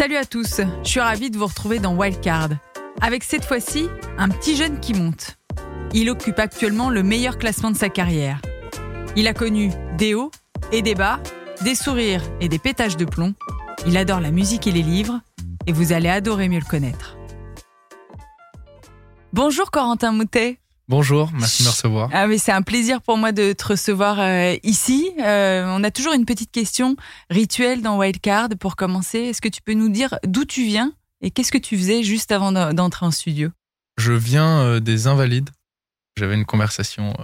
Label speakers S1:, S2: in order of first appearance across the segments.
S1: Salut à tous, je suis ravie de vous retrouver dans Wildcard. Avec cette fois-ci, un petit jeune qui monte. Il occupe actuellement le meilleur classement de sa carrière. Il a connu des hauts et des bas, des sourires et des pétages de plomb. Il adore la musique et les livres, et vous allez adorer mieux le connaître. Bonjour Corentin Moutet.
S2: Bonjour, merci de me recevoir.
S1: Ah mais c'est un plaisir pour moi de te recevoir euh, ici. Euh, on a toujours une petite question rituelle dans Wildcard pour commencer. Est-ce que tu peux nous dire d'où tu viens et qu'est-ce que tu faisais juste avant d'entrer en studio?
S2: Je viens euh, des Invalides. J'avais une conversation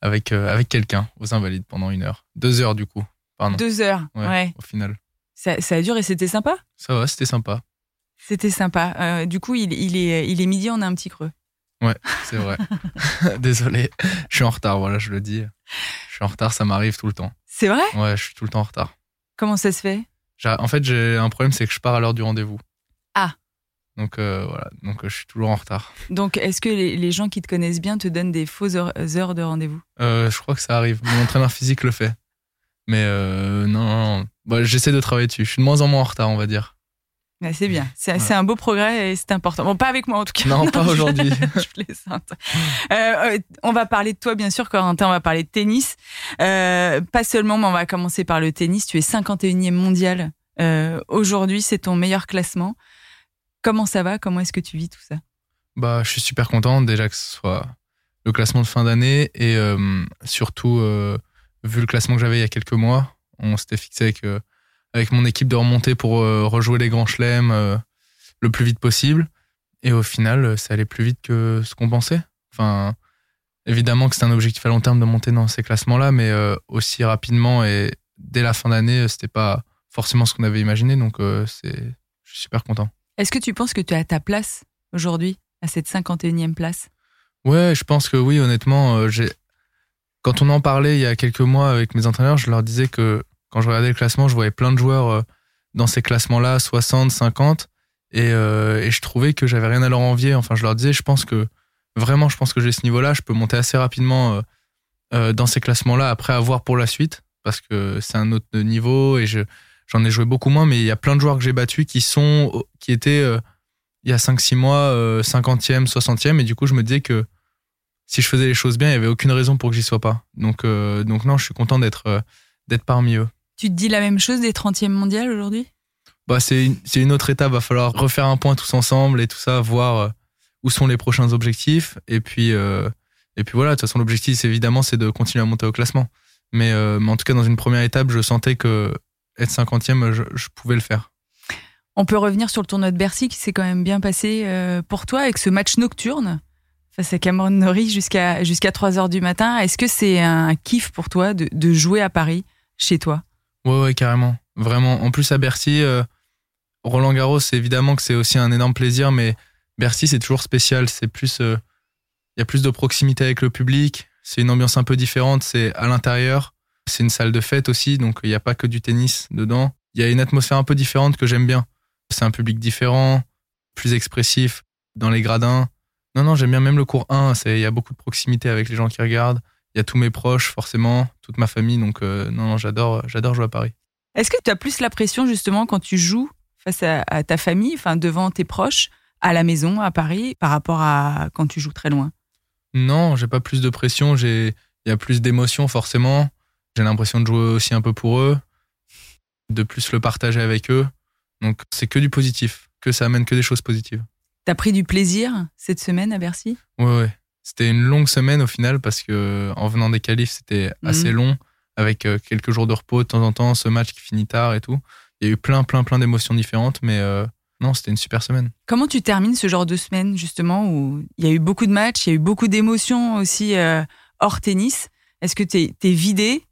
S2: avec avec quelqu'un aux Invalides pendant une heure, deux heures du coup. Pardon.
S1: Deux heures. Ouais.
S2: Au final.
S1: Ça, ça a duré et c'était sympa?
S2: Ça va, c'était sympa.
S1: C'était sympa. du coup, il, il, est il est midi, on a un petit creux.
S2: Ouais, c'est vrai. Désolé, je suis en retard, voilà, je le dis. Je suis en retard, ça m'arrive tout le temps.
S1: C'est vrai?
S2: Ouais, je suis tout le temps en retard.
S1: Comment ça se fait?
S2: En fait, j'ai un problème, c'est que je pars à l'heure du rendez-vous.
S1: Ah.
S2: Donc euh, voilà, donc euh, je suis toujours en retard.
S1: Donc est-ce que les, gens qui te connaissent bien te donnent des fausses heures, de rendez-vous?
S2: Euh, Je crois que ça arrive. Mon entraîneur physique le fait. Mais non, non, non. j'essaie de travailler dessus. Je suis de moins en moins en retard, on va dire
S1: c'est bien, c'est un beau progrès et c'est important. Bon, pas avec moi en tout cas.
S2: Non, pas aujourd'hui.
S1: je plaisante. Euh, euh, on va parler de toi, bien sûr, Corentin, on va parler de tennis. Euh, pas seulement, mais on va commencer par le tennis. Tu es 51e mondial. aujourd'hui, c'est ton meilleur classement. Comment ça va? Comment est-ce que tu vis tout ça?
S2: Bah, Je suis super content déjà que ce soit le classement de fin d'année et surtout, vu le classement que j'avais il y a quelques mois, on s'était fixé avec avec mon équipe de remonter pour euh, rejouer les grands chelems euh, le plus vite possible. Et au final, euh, ça allait plus vite que ce qu'on pensait. Enfin, évidemment que c'est un objectif à long terme de monter dans ces classements-là, mais aussi rapidement et dès la fin d'année, c'était pas forcément ce qu'on avait imaginé. Donc, c'est, je suis super content.
S1: Est-ce que tu penses que tu as ta place aujourd'hui, à cette 51e place?
S2: Ouais, je pense que oui, honnêtement. j'ai... Quand on en parlait il y a quelques mois avec mes entraîneurs, je leur disais que quand je regardais le classement, je voyais plein de joueurs euh, dans ces classements-là, 60, 50, euh, et, je trouvais que j'avais rien à leur envier. Enfin, je leur disais, je pense que vraiment, je pense que j'ai ce niveau-là, je peux monter assez rapidement euh, dans ces classements-là après avoir pour la suite, parce que c'est un autre niveau et j'en ai joué beaucoup moins, mais il y a plein de joueurs que j'ai battus qui sont, qui étaient il y a 5-6 mois 50e, 60e, et du coup, je me disais que si je faisais les choses bien, il y avait aucune raison pour que j'y sois pas. Donc, donc non, je suis content d'être d'être parmi eux.
S1: Tu te dis la même chose des 30e mondiales aujourd'hui?
S2: Bah, c'est une, une, autre étape. Va falloir refaire un point tous ensemble et tout ça, voir euh, où sont les prochains objectifs. Et puis, euh, et puis voilà, de toute façon, l'objectif, évidemment, c'est de continuer à monter au classement. Mais, euh, mais, en tout cas, dans une première étape, je sentais que être 50e, je, je, pouvais le faire.
S1: On peut revenir sur le tournoi de Bercy qui s'est quand même bien passé pour toi avec ce match nocturne face à Cameron Norrie jusqu'à jusqu'à 3 heures du matin. Est-ce que c'est un kiff pour toi de, de jouer à Paris chez toi?
S2: Ouais, ouais, carrément. Vraiment. En plus, à Bercy, euh, Roland Garros, évidemment que c'est aussi un énorme plaisir, mais Bercy, c'est toujours spécial. C'est plus, il euh, y a plus de proximité avec le public. C'est une ambiance un peu différente. C'est à l'intérieur. C'est une salle de fête aussi, donc il n'y a pas que du tennis dedans. Il y a une atmosphère un peu différente que j'aime bien. C'est un public différent, plus expressif dans les gradins. Non, non, j'aime bien même le cours 1. Il y a beaucoup de proximité avec les gens qui regardent il y a tous mes proches, forcément, toute ma famille. Donc, euh, non, j'adore, j'adore jouer à Paris.
S1: Est-ce que tu as plus la pression, justement, quand tu joues face à, ta famille, enfin, devant tes proches, à la maison, à Paris, par rapport à quand tu joues très loin?
S2: Non, j'ai pas plus de pression. J'ai, il y a plus d'émotions, forcément. J'ai l'impression de jouer aussi un peu pour eux, de plus le partager avec eux. Donc, c'est que du positif, que ça amène que des choses positives.
S1: T'as pris du plaisir cette semaine à Bercy?
S2: Ouais, ouais. C'était une longue semaine au final parce que en venant des qualifs, c'était assez mhm. long avec euh, quelques jours de repos de temps en temps, ce match qui finit tard et tout. Il y a eu plein, plein, plein d'émotions différentes, mais euh, non, c'était une super semaine.
S1: Comment tu termines ce genre de semaine justement où il y a eu beaucoup de matchs, il y a eu beaucoup d'émotions aussi euh, hors tennis? Est-ce que tu es, vidé?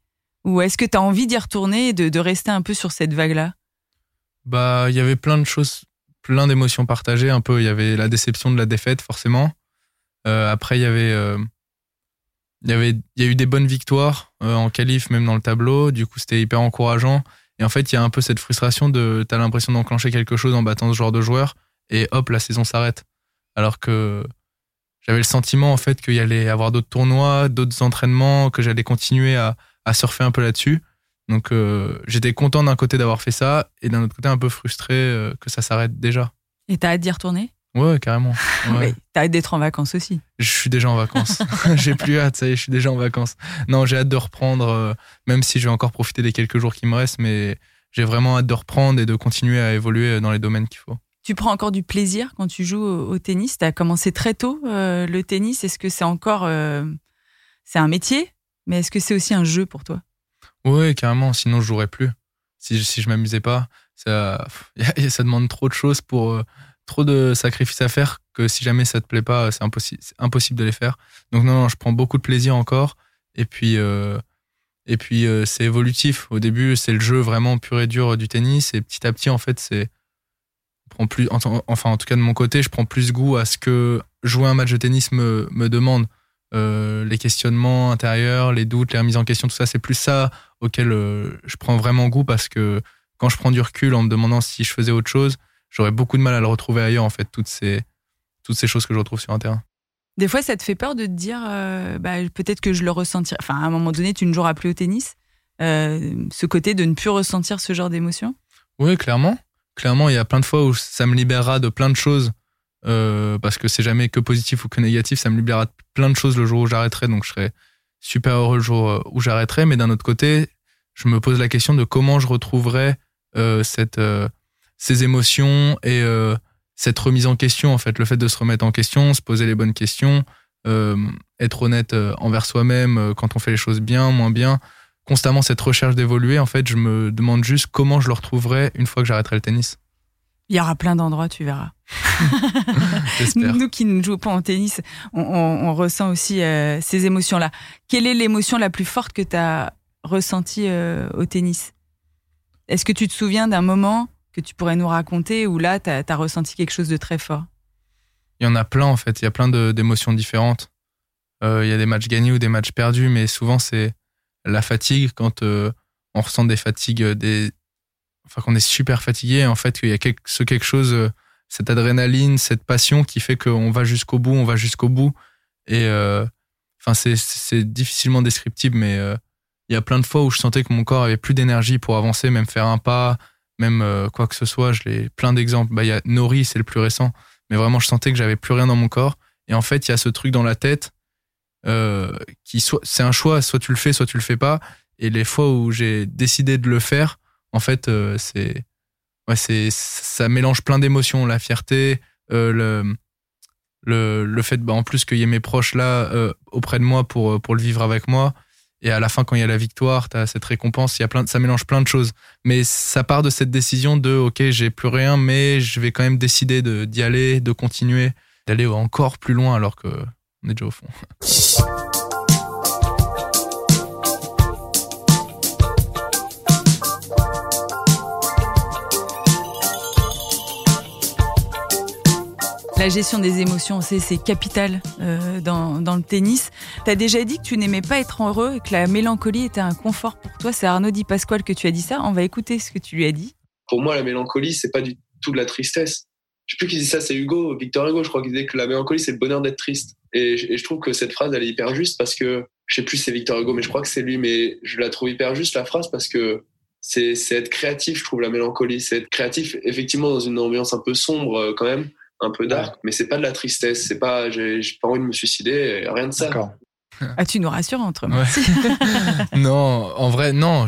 S1: Ou est-ce que tu as envie d'y retourner et de, de, rester un peu sur cette vague-là?
S2: Bah, il y avait plein de choses, plein d'émotions partagées. Un peu, il y avait la déception de la défaite forcément. Euh, après, il y avait, euh, il y avait, il y a eu des bonnes victoires euh, en qualif, même dans le tableau. Du coup, c'était hyper encourageant. Et en fait, il y a un peu cette frustration de, t'as l'impression d'enclencher quelque chose en battant ce genre de joueur, et hop, la saison s'arrête. Alors que j'avais le sentiment en fait qu'il y allait avoir d'autres tournois, d'autres entraînements, que j'allais continuer à, à surfer un peu là-dessus. Donc j'étais content d'un côté d'avoir fait ça et d'un autre côté un peu frustré que ça s'arrête déjà.
S1: Et t'as hâte d'y retourner?
S2: Ouais, carrément. Ouais.
S1: t'as hâte d'être en vacances aussi.
S2: Je suis déjà en vacances. j'ai plus hâte, ça y est, je suis déjà en vacances. Non, j'ai hâte de reprendre, même si je vais encore profiter des quelques jours qui me restent, mais j'ai vraiment hâte de reprendre et de continuer à évoluer dans les domaines qu'il faut.
S1: Tu prends encore du plaisir quand tu joues au, tennis? Tu as commencé très tôt euh, le tennis? Est-ce que c'est encore. Euh, c'est un métier, mais est-ce que c'est aussi un jeu pour toi?
S2: Oui, carrément. Sinon, je jouerais plus. Si, si je m'amusais pas, ça, ça demande trop de choses pour. Euh, trop de sacrifices à faire que si jamais ça te plaît pas, c'est impossible, de les faire. Donc, non, non, je prends beaucoup de plaisir encore. Et puis. Et puis c'est évolutif. Au début, c'est le jeu vraiment pur et dur du tennis. Et petit à petit, en fait, c'est prends plus, enfin en tout cas de mon côté, je prends plus goût à ce que jouer un match de tennis me, demande. Euh, les questionnements intérieurs, les doutes, les remises en question, tout ça, c'est plus ça auquel euh, je prends vraiment goût parce que quand je prends du recul en me demandant si je faisais autre chose, j'aurais beaucoup de mal à le retrouver ailleurs en fait, toutes ces, toutes ces choses que je retrouve sur un terrain.
S1: Des fois, ça te fait peur de te dire, euh, bah, peut-être que je le ressentirai. Enfin, à un moment donné, tu ne joueras plus au tennis. ce côté de ne plus ressentir ce genre d'émotion
S2: Oui, clairement clairement, il y a plein de fois où ça me libérera de plein de choses. Euh, parce que c'est jamais que positif ou que négatif, ça me libérera de plein de choses le jour où j'arrêterai, donc je serai super heureux le jour euh, où j'arrêterai. Mais d'un autre côté, je me pose la question de comment je retrouverai euh, cette, ces émotions et cette remise en question, en fait, le fait de se remettre en question, se poser les bonnes questions, être honnête envers soi-même quand on fait les choses bien, moins bien constamment cette recherche d'évoluer, en fait, je me demande juste comment je le retrouverai une fois que j'arrêterai le tennis.
S1: Il y aura plein d'endroits, tu verras. Nous qui ne jouons pas en tennis, on, ressent aussi euh, ces émotions-là. Quelle est l'émotion la plus forte que tu as ressentie euh, au tennis? Est-ce que tu te souviens d'un moment que tu pourrais nous raconter où là, tu as, ressenti quelque chose de très fort?
S2: Il y en a plein, en fait. Il y a plein d'émotions différentes. Euh, il y a des matchs gagnés ou des matchs perdus, mais souvent, c'est la fatigue quand euh, on ressent des fatigues, des, enfin qu'on est super fatigué, en fait, qu'il y a quelque, ce quelque chose, euh, cette adrénaline, cette passion qui fait qu'on va jusqu'au bout, on va jusqu'au bout. Et euh, enfin, c'est difficilement descriptible, mais il y a plein de fois où je sentais que mon corps avait plus d'énergie pour avancer, même faire un pas, même quoi que ce soit. Je l'ai plein d'exemples. Bah, il y a Nori, c'est le plus récent, mais vraiment, je sentais que j'avais plus rien dans mon corps. Et en fait, il y a ce truc dans la tête euh, qui soit c'est un choix, soit tu le fais, soit tu le fais pas. Et les fois où j'ai décidé de le faire, en fait, euh, c'est ouais, c'est ça mélange plein d'émotions, la fierté, euh, le le, le fait bah, en plus qu'il y ait mes proches là euh, auprès de moi pour pour le vivre avec moi et à la fin quand il y a la victoire tu as cette récompense il y a plein ça mélange plein de choses mais ça part de cette décision de ok j'ai plus rien mais je vais quand même décider de d'y aller de continuer d'aller encore plus loin alors que on est déjà au fond.
S1: La gestion des émotions, c'est capital euh, dans, le tennis. Tu as déjà dit que tu n'aimais pas être heureux et que la mélancolie était un confort pour toi. C'est Arnaud Di Pasquale que tu as dit ça. On va écouter ce que tu lui as dit.
S3: Pour moi, la mélancolie, c'est pas du tout de la tristesse. Je sais plus qui dit ça, c'est Hugo, Victor Hugo, je crois, qu'il disait que la mélancolie, c'est le bonheur d'être triste. Et, je trouve que cette phrase, elle est hyper juste parce que, je sais plus c'est Victor Hugo, mais je crois que c'est lui, mais je la trouve hyper juste, la phrase, parce que c'est être créatif, je trouve, la mélancolie. C'est être créatif, effectivement, dans une ambiance un peu sombre, euh, quand même, un peu dark, mais c'est pas de la tristesse, c'est pas, j'ai pas envie de me suicider, rien de ça.
S1: Ah, tu nous rassures entre moi.
S2: non, en vrai, non.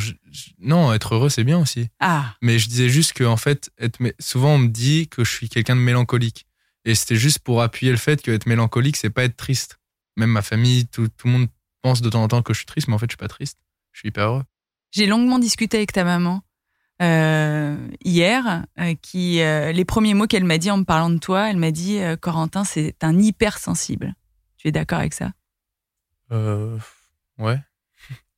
S2: non, être heureux, c'est bien aussi.
S1: Ah.
S2: Mais je disais juste que, en fait, être, souvent, on me dit que je suis quelqu'un de mélancolique. Et c'était juste pour appuyer le fait que être mélancolique, c'est pas être triste. Même ma famille, tout, tout, le monde pense de temps en temps que je suis triste, mais en fait, je suis pas triste. Je suis hyper heureux.
S1: J'ai longuement discuté avec ta maman euh, hier, euh, qui euh, les premiers mots qu'elle m'a dit en me parlant de toi, elle m'a dit Corentin, c'est un hypersensible. Tu es d'accord avec ça?
S2: Ouais.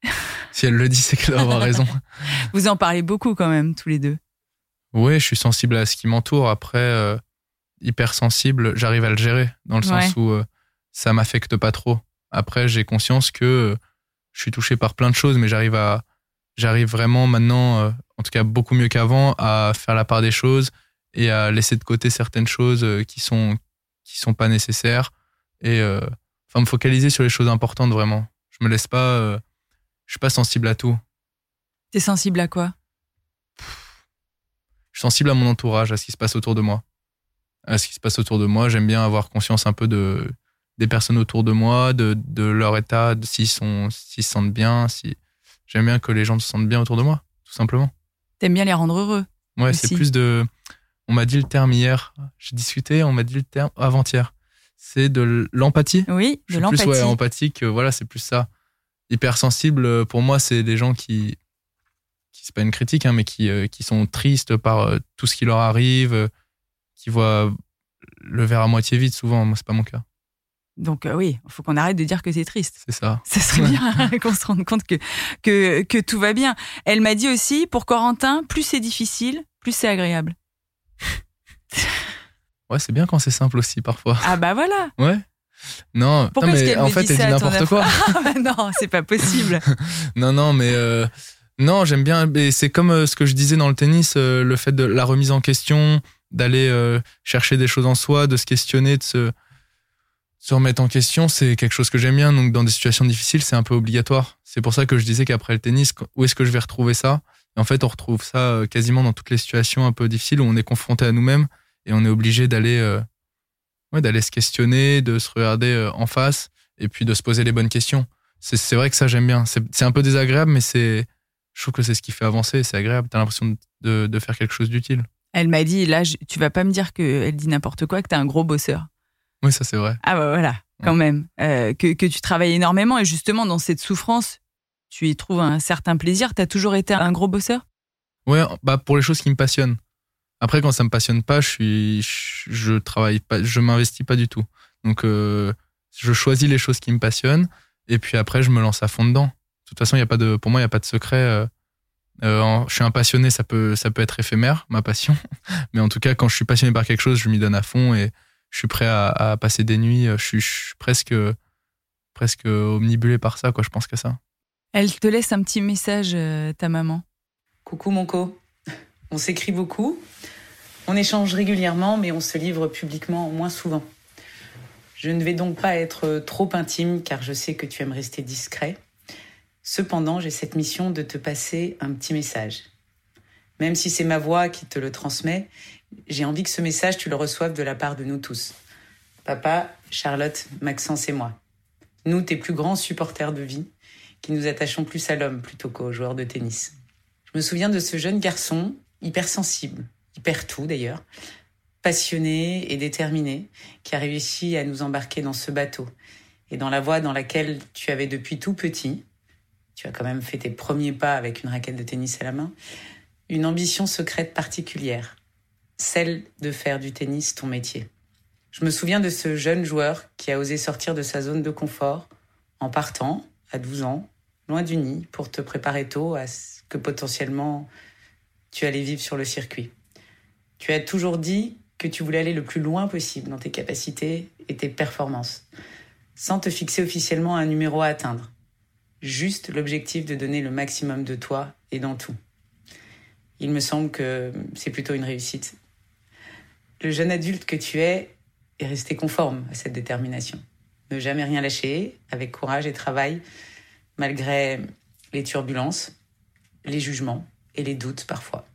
S2: si elle le dit, c'est qu'elle doit avoir raison.
S1: Vous en parlez beaucoup quand même, tous les deux.
S2: Oui, je suis sensible à ce qui m'entoure. Après, hypersensible, j'arrive à le gérer, dans le sens où ça m'affecte pas trop. Après, j'ai conscience que je suis touché par plein de choses, mais j'arrive à, j'arrive vraiment maintenant, en tout cas beaucoup mieux qu'avant, à faire la part des choses et à laisser de côté certaines choses qui sont qui sont pas nécessaires et enfin me focaliser sur les choses importantes vraiment. Je me laisse pas, je suis pas sensible à tout.
S1: T'es sensible à quoi?
S2: Je suis sensible à mon entourage, à ce qui se passe autour de moi. À ce qui se passe autour de moi. J'aime bien avoir conscience un peu de, des personnes autour de moi, de, de leur état, s'ils sont, s'ils se sentent bien. Si... J'aime bien que les gens se sentent bien autour de moi, tout simplement.
S1: T'aimes bien les rendre heureux
S2: Ouais, c'est plus de. On m'a dit le terme hier. J'ai discuté, on m'a dit le terme avant-hier. C'est de l'empathie.
S1: Oui, de l'empathie.
S2: Plus ouais, empathique. Voilà, c'est plus ça. Hypersensible, pour moi, c'est des gens qui. qui c'est pas une critique, hein, mais qui, euh, qui sont tristes par euh, tout ce qui leur arrive, euh, qui voient le verre à moitié vide souvent. Moi, c'est pas mon cas.
S1: Donc oui, il faut qu'on arrête de dire que c'est triste.
S2: C'est ça.
S1: Ça serait bien qu'on se rende compte que, que, que tout va bien. Elle m'a dit aussi, pour Corentin, plus c'est difficile, plus c'est agréable.
S2: ouais, c'est bien quand c'est simple aussi parfois.
S1: Ah bah voilà.
S2: Ouais. Non,
S1: Pourquoi
S2: non mais en fait, elle dit n'importe quoi.
S1: Ah bah non, c'est pas possible.
S2: non, non, mais euh, non, j'aime bien. C'est comme euh, ce que je disais dans le tennis, euh, le fait de la remise en question, d'aller chercher des choses en soi, de se questionner, de se se remettre en question, c'est quelque chose que j'aime bien. Donc, dans des situations difficiles, c'est un peu obligatoire. C'est pour ça que je disais qu'après le tennis, où est-ce que je vais retrouver ça? En fait, on retrouve ça euh, quasiment dans toutes les situations un peu difficiles où on est confronté à nous-mêmes et on est obligé d'aller euh, ouais, d'aller se questionner, de se regarder euh, en face et puis de se poser les bonnes questions. C'est vrai que ça, j'aime bien. C'est un peu désagréable, mais c'est je trouve que c'est ce qui fait avancer. C'est agréable. T'as l'impression de, faire quelque chose d'utile.
S1: Elle m'a dit, là, tu vas pas me dire qu'elle dit n'importe quoi, que t'es un gros bosseur.
S2: Oui, ça c'est vrai.
S1: Ah bah voilà, quand même. Euh, que, que, tu travailles énormément et justement dans cette souffrance, tu y trouves un certain plaisir. Tu as toujours été un gros bosseur?
S2: Ouais, bah pour les choses qui me passionnent. Après, quand ça me passionne pas, je suis, je, travaille pas, je m'investis pas du tout. Donc, euh, je choisis les choses qui me passionnent et puis après, je me lance à fond dedans. De toute façon, il y a pas de, pour moi, il y a pas de secret. Euh, je suis un passionné, ça peut, ça peut être éphémère, ma passion. Mais en tout cas, quand je suis passionné par quelque chose, je m'y donne à fond et je suis prêt à, passer des nuits. Je suis, presque, presque omnibulé par ça, quoi. Je pense que ça.
S1: Elle te laisse un petit message, euh, ta maman.
S4: Coucou mon co. On s'écrit beaucoup. On échange régulièrement, mais on se livre publiquement moins souvent. Je ne vais donc pas être trop intime car je sais que tu aimes rester discret. Cependant, j'ai cette mission de te passer un petit message. Même si c'est ma voix qui te le transmet, j'ai envie que ce message, tu le reçoives de la part de nous tous. Papa, Charlotte, Maxence et moi. Nous, tes plus grands supporters de vie, qui nous attachons plus à l'homme plutôt qu'aux joueurs de tennis. Je me souviens de ce jeune garçon, hypersensible, hyper tout d'ailleurs, passionné et déterminé, qui a réussi à nous embarquer dans ce bateau et dans la voie dans laquelle tu avais depuis tout petit, tu as quand même fait tes premiers pas avec une raquette de tennis à la main, une ambition secrète particulière, celle de faire du tennis ton métier. Je me souviens de ce jeune joueur qui a osé sortir de sa zone de confort en partant, à 12 ans, loin du nid, pour te préparer tôt à ce que potentiellement tu allais vivre sur le circuit. Tu as toujours dit que tu voulais aller le plus loin possible dans tes capacités et tes performances, sans te fixer officiellement un numéro à atteindre. Juste l'objectif de donner le maximum de toi et dans tout. Il me semble que c'est plutôt une réussite le jeune adulte que tu es est resté conforme à cette détermination. Ne jamais rien lâcher, avec courage et travail, malgré les turbulences, les jugements et les doutes parfois.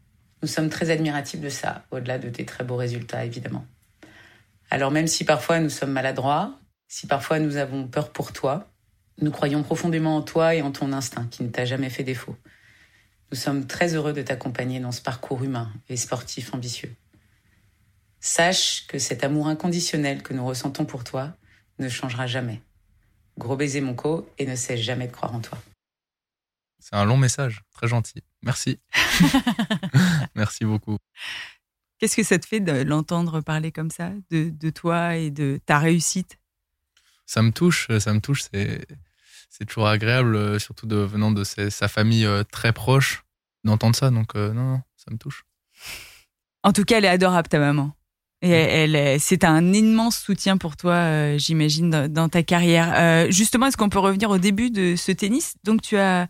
S4: Nous sommes très admiratifs de ça, au-delà de tes très beaux résultats, évidemment. Alors même si parfois nous sommes maladroits, si parfois nous avons peur pour toi, nous croyons profondément en toi et en ton instinct qui ne t'a jamais fait défaut. Nous sommes très heureux de t'accompagner dans ce parcours humain et sportif ambitieux. Sache que cet amour inconditionnel que nous ressentons pour toi ne changera jamais. Gros baiser mon co et ne cesse jamais de croire en toi.
S2: C'est un long message, très gentil. Merci. Merci beaucoup.
S1: Qu'est-ce que ça te fait de l'entendre parler comme ça, de, toi et de ta réussite?
S2: Ça me touche, ça me touche. C'est, toujours agréable, surtout de, venant de sa famille euh, très proche, d'entendre ça. Donc, euh, non, non, ça me touche.
S1: En tout cas, elle est adorable, ta maman. Et elle, c'est un immense soutien pour toi, euh, j'imagine, dans, ta carrière. Euh, justement, est-ce qu'on peut revenir au début de ce tennis? Donc, tu as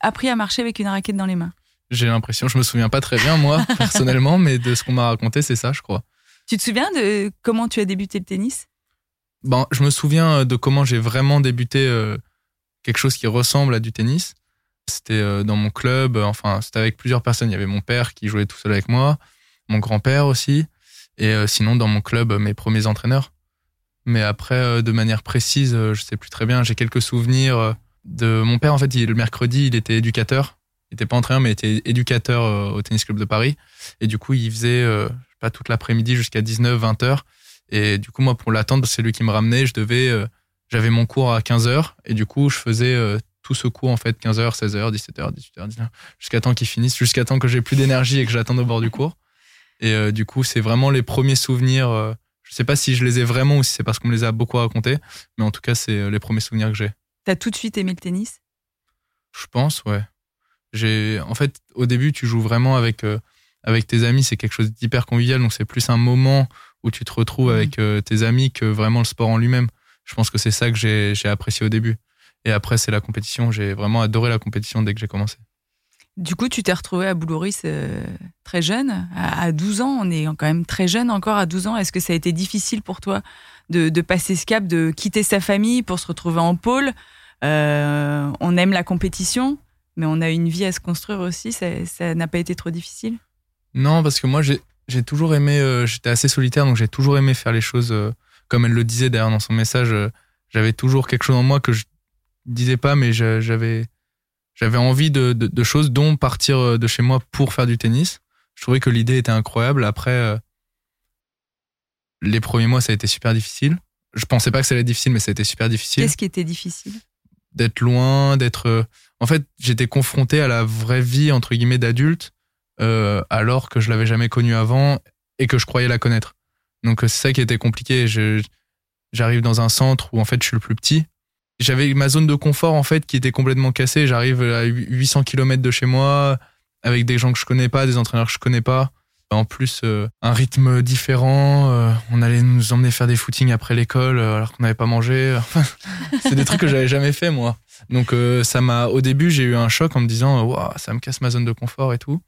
S1: appris à marcher avec une raquette dans les mains.
S2: J'ai l'impression, je me souviens pas très bien moi personnellement, mais de ce qu'on m'a raconté, c'est ça, je crois.
S1: Tu te souviens de comment tu as débuté le tennis?
S2: Ben, je me souviens de comment j'ai vraiment débuté euh, quelque chose qui ressemble à du tennis. C'était dans mon club, enfin, c'était avec plusieurs personnes. Il y avait mon père qui jouait tout seul avec moi, mon grand-père aussi, et sinon dans mon club, mes premiers entraîneurs. Mais après, de manière précise, je sais plus très bien. J'ai quelques souvenirs de mon père. En fait, le mercredi, il était éducateur. Il était pas entraîneur, mais il était éducateur au tennis club de Paris. Et du coup, il faisait pas toute l'après-midi jusqu'à 19, 20 heures. Et du coup, moi, pour l'attendre, c'est lui qui me ramenait, je devais, euh, j'avais mon cours à 15 heures. Et du coup, je faisais euh, tout ce cours, en fait, 15h, 16h, 17h, 18h, 19h, jusqu'à temps qu'il finisse, jusqu'à temps que j'ai plus d'énergie et que j'attende au bord du cours. Et euh, du coup, c'est vraiment les premiers souvenirs. je sais pas si je les ai vraiment ou si c'est parce qu'on me les a beaucoup racontés, mais en tout cas, c'est les premiers souvenirs que j'ai.
S1: T'as tout de suite aimé le tennis?
S2: Je pense, ouais. J'ai, en fait, au début, tu joues vraiment avec avec tes amis, c'est quelque chose d'hyper convivial, donc c'est plus un moment où tu te retrouves mmh. avec euh, tes amis que vraiment le sport en lui-même. Je pense que c'est ça que j'ai apprécié au début. Et après, c'est la compétition. J'ai vraiment adoré la compétition dès que j'ai commencé.
S1: Du coup, tu t'es retrouvé à Boulouris euh, très jeune, à, 12 ans. On est quand même très jeune encore à 12 ans. Est-ce que ça a été difficile pour toi de, passer ce cap, de quitter sa famille pour se retrouver en pôle? Euh, On aime la compétition, mais on a une vie à se construire aussi. Ça n'a pas été trop difficile?
S2: Non, parce que moi, j'ai toujours aimé, euh, j'étais assez solitaire, donc j'ai toujours aimé faire les choses comme elle le disait d'ailleurs dans son message. J'avais toujours quelque chose en moi que je disais pas, mais j'avais j'avais envie de, de, choses, dont partir de chez moi pour faire du tennis. Je trouvais que l'idée était incroyable. Après, les premiers mois, ça a été super difficile. Je pensais pas que ça allait être difficile, mais ça a été super difficile.
S1: Qu'est-ce qui était difficile?
S2: D'être loin, d'être. En fait, j'étais confronté à la vraie vie entre guillemets d'adulte euh, alors que je l'avais jamais connue avant et que je croyais la connaître. Donc euh, c'est ça qui était compliqué. J'arrive dans un centre où en fait je suis le plus petit. J'avais ma zone de confort en fait qui était complètement cassée. J'arrive à 800 km de chez moi avec des gens que je connais pas, des entraîneurs que je connais pas. En plus, euh, un rythme différent. on allait nous emmener faire des footings après l'école alors qu'on n'avait pas mangé. c'est des trucs que j'avais jamais fait moi. Donc ça m'a. Au début, j'ai eu un choc en me disant, waouh, ça me casse ma zone de confort et tout.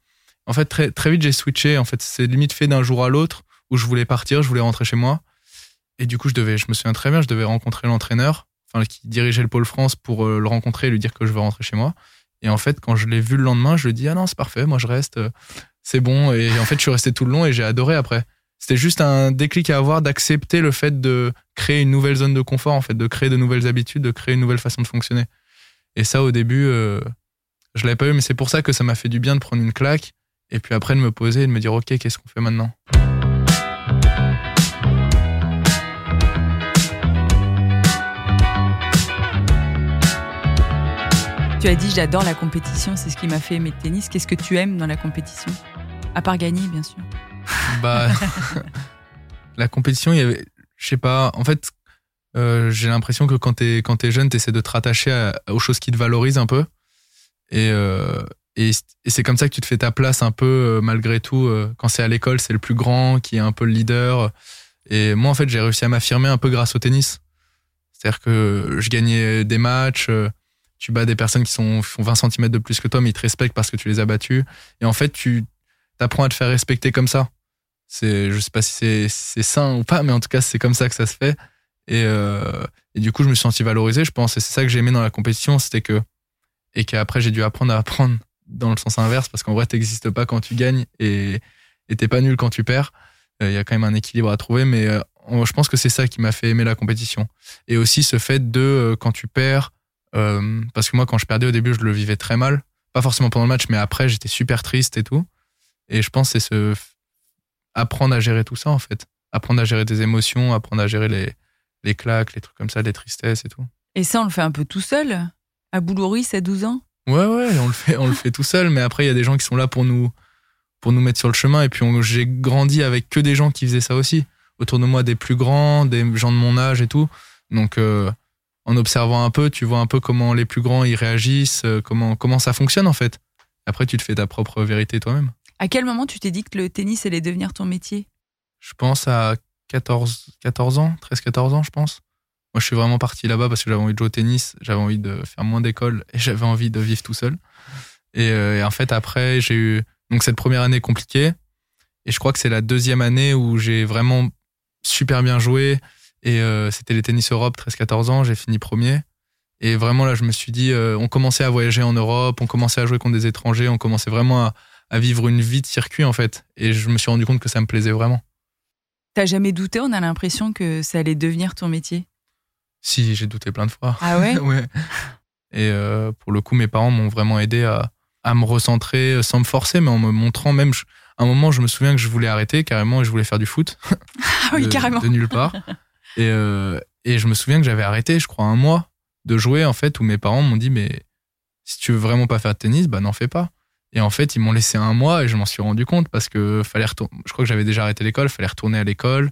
S2: En fait, très, très vite, j'ai switché. En fait, c'est limite fait d'un jour à l'autre où je voulais partir, je voulais rentrer chez moi. Et du coup, je devais, je me souviens très bien, je devais rencontrer l'entraîneur, qui dirigeait le pôle France pour euh, le rencontrer et lui dire que je veux rentrer chez moi. Et en fait, quand je l'ai vu le lendemain, je lui ai dit, ah non, c'est parfait, moi je reste, euh, c'est bon. Et en fait, je suis resté tout le long et j'ai adoré après. C'était juste un déclic à avoir d'accepter le fait de créer une nouvelle zone de confort, de créer de nouvelles habitudes, de créer une nouvelle façon de fonctionner. Et ça, au début, euh, je l'avais pas eu, mais c'est pour ça que ça m'a fait du bien de prendre une claque et puis après de me poser et de me dire ok qu'est-ce qu'on fait maintenant?
S1: Tu as dit j'adore la compétition, c'est ce qui m'a fait aimer le tennis. Qu'est-ce que tu aimes dans la compétition? À part gagner, bien sûr.
S2: Bah, la compétition, il y je sais pas, en fait, euh, j'ai l'impression que quand t'es quand es jeune, t'essaies de te rattacher aux choses qui te valorisent un peu. Et, euh, et, c'est comme ça que tu te fais ta place un peu euh, malgré tout. Quand c'est à l'école, c'est le plus grand qui est un peu le leader. Et moi, en fait, j'ai réussi à m'affirmer un peu grâce au tennis. C'est-à-dire que je gagnais des matchs, tu bats des personnes qui sont, font 20 cm de plus que toi, mais ils te respectent parce que tu les as battus. Et en fait, tu apprends à te faire respecter comme ça. C'est, je sais pas si c'est sain ou pas, mais en tout cas, c'est comme ça que ça se fait. Et, et du coup, je me suis senti valorisé, je pense. Et c'est ça que j'ai aimé dans la compétition, c'était que, et qu'après, j'ai dû apprendre à apprendre dans le sens inverse parce qu'en vrai, t'existes pas quand tu gagnes et t'es pas nul quand tu perds. Il euh, y a quand même un équilibre à trouver, mais euh, je pense que c'est ça qui m'a fait aimer la compétition. Et aussi ce fait de, euh, quand tu perds, parce que moi, quand je perdais au début, je le vivais très mal. Pas forcément pendant le match, mais après, j'étais super triste et tout. Et je pense que c'est ce apprendre à gérer tout ça, en fait. Apprendre à gérer tes émotions, apprendre à gérer les, les claques, les trucs comme ça, les tristesses et tout.
S1: Et ça, on le fait un peu tout seul? À Boulouris, à 12 ans?
S2: Ouais, ouais, on le fait, on le fait tout seul, mais après, il y a des gens qui sont là pour nous, pour nous mettre sur le chemin. Et puis, j'ai grandi avec que des gens qui faisaient ça aussi. Autour de moi, des plus grands, des gens de mon âge et tout. Donc, euh, en observant un peu, tu vois un peu comment les plus grands ils réagissent, euh, comment, comment ça fonctionne en fait. Après, tu te fais ta propre vérité toi-même.
S1: À quel moment tu t'es dit que le tennis allait devenir ton métier?
S2: Je pense à 14, 14 ans, 13-14 ans, je pense. Moi, je suis vraiment parti là-bas parce que j'avais envie de jouer au tennis, j'avais envie de faire moins d'école et j'avais envie de vivre tout seul. Euh, et, en fait, après, j'ai eu donc cette première année compliquée. Et je crois que c'est la deuxième année où j'ai vraiment super bien joué. Et euh, c'était les tennis Europe, 13-14 ans, j'ai fini premier. Et vraiment, là, je me suis dit, euh, on commençait à voyager en Europe, on commençait à jouer contre des étrangers, on commençait vraiment à, à vivre une vie de circuit, en fait. Et je me suis rendu compte que ça me plaisait vraiment.
S1: T'as jamais douté On a l'impression que ça allait devenir ton métier?
S2: Si, j'ai douté plein de fois.
S1: Ah ouais?
S2: Ouais. Et euh, pour le coup, mes parents m'ont vraiment aidé à, à me recentrer sans me forcer, mais en me montrant même. je- à un moment, je me souviens que je voulais arrêter carrément et je voulais faire du foot.
S1: Ah oui,
S2: de,
S1: carrément.
S2: de nulle part. et, euh, et je me souviens que j'avais arrêté, je crois, un mois de jouer, en fait, où mes parents m'ont dit, mais si tu veux vraiment pas faire de tennis, bah n'en fais pas. Et en fait, ils m'ont laissé un mois et je m'en suis rendu compte parce que fallait retourner. Je crois que j'avais déjà arrêté l'école, fallait retourner à l'école,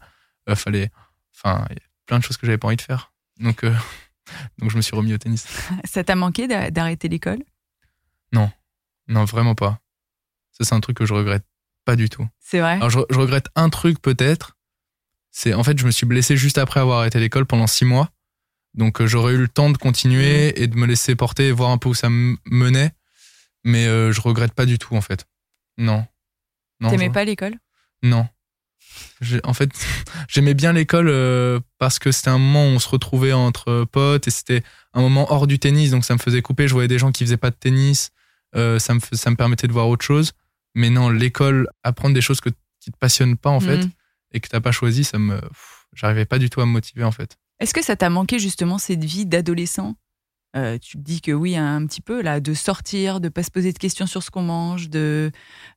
S2: euh, fallait. Enfin, il y a plein de choses que j'avais pas envie de faire. Donc, euh, donc je me suis remis au tennis.
S1: Ça t'a manqué d'a- d'arrêter l'école?
S2: Non, vraiment pas. Ça, c'est un truc que je regrette pas du tout.
S1: C'est vrai?
S2: Alors, je, je regrette un truc peut-être. C'est en fait, je me suis blessé juste après avoir arrêté l'école pendant six mois. Donc, euh, j'aurais eu le temps de continuer et de me laisser porter et voir un peu où ça me menait. Mais euh, je regrette pas du tout, en fait. Non. Non.
S1: T'aimais pas l'école?
S2: Non. En fait, j'aimais bien l'école euh, parce que c'était un moment où on se retrouvait entre potes et c'était un moment hors du tennis, donc ça me faisait couper. Je voyais des gens qui faisaient pas de tennis, euh, ça, me, ça me permettait de voir autre chose. Mais non, l'école, apprendre des choses que, qui te passionnent pas en fait
S1: Mhm.
S2: Et que t'as pas choisi, ça me, j'arrivais pas du tout à me motiver en fait.
S1: Est-ce que ça t'a manqué justement cette vie d'adolescent? Euh, Tu te dis que oui, un petit peu, là, de sortir, de pas se poser de questions sur ce qu'on mange, de,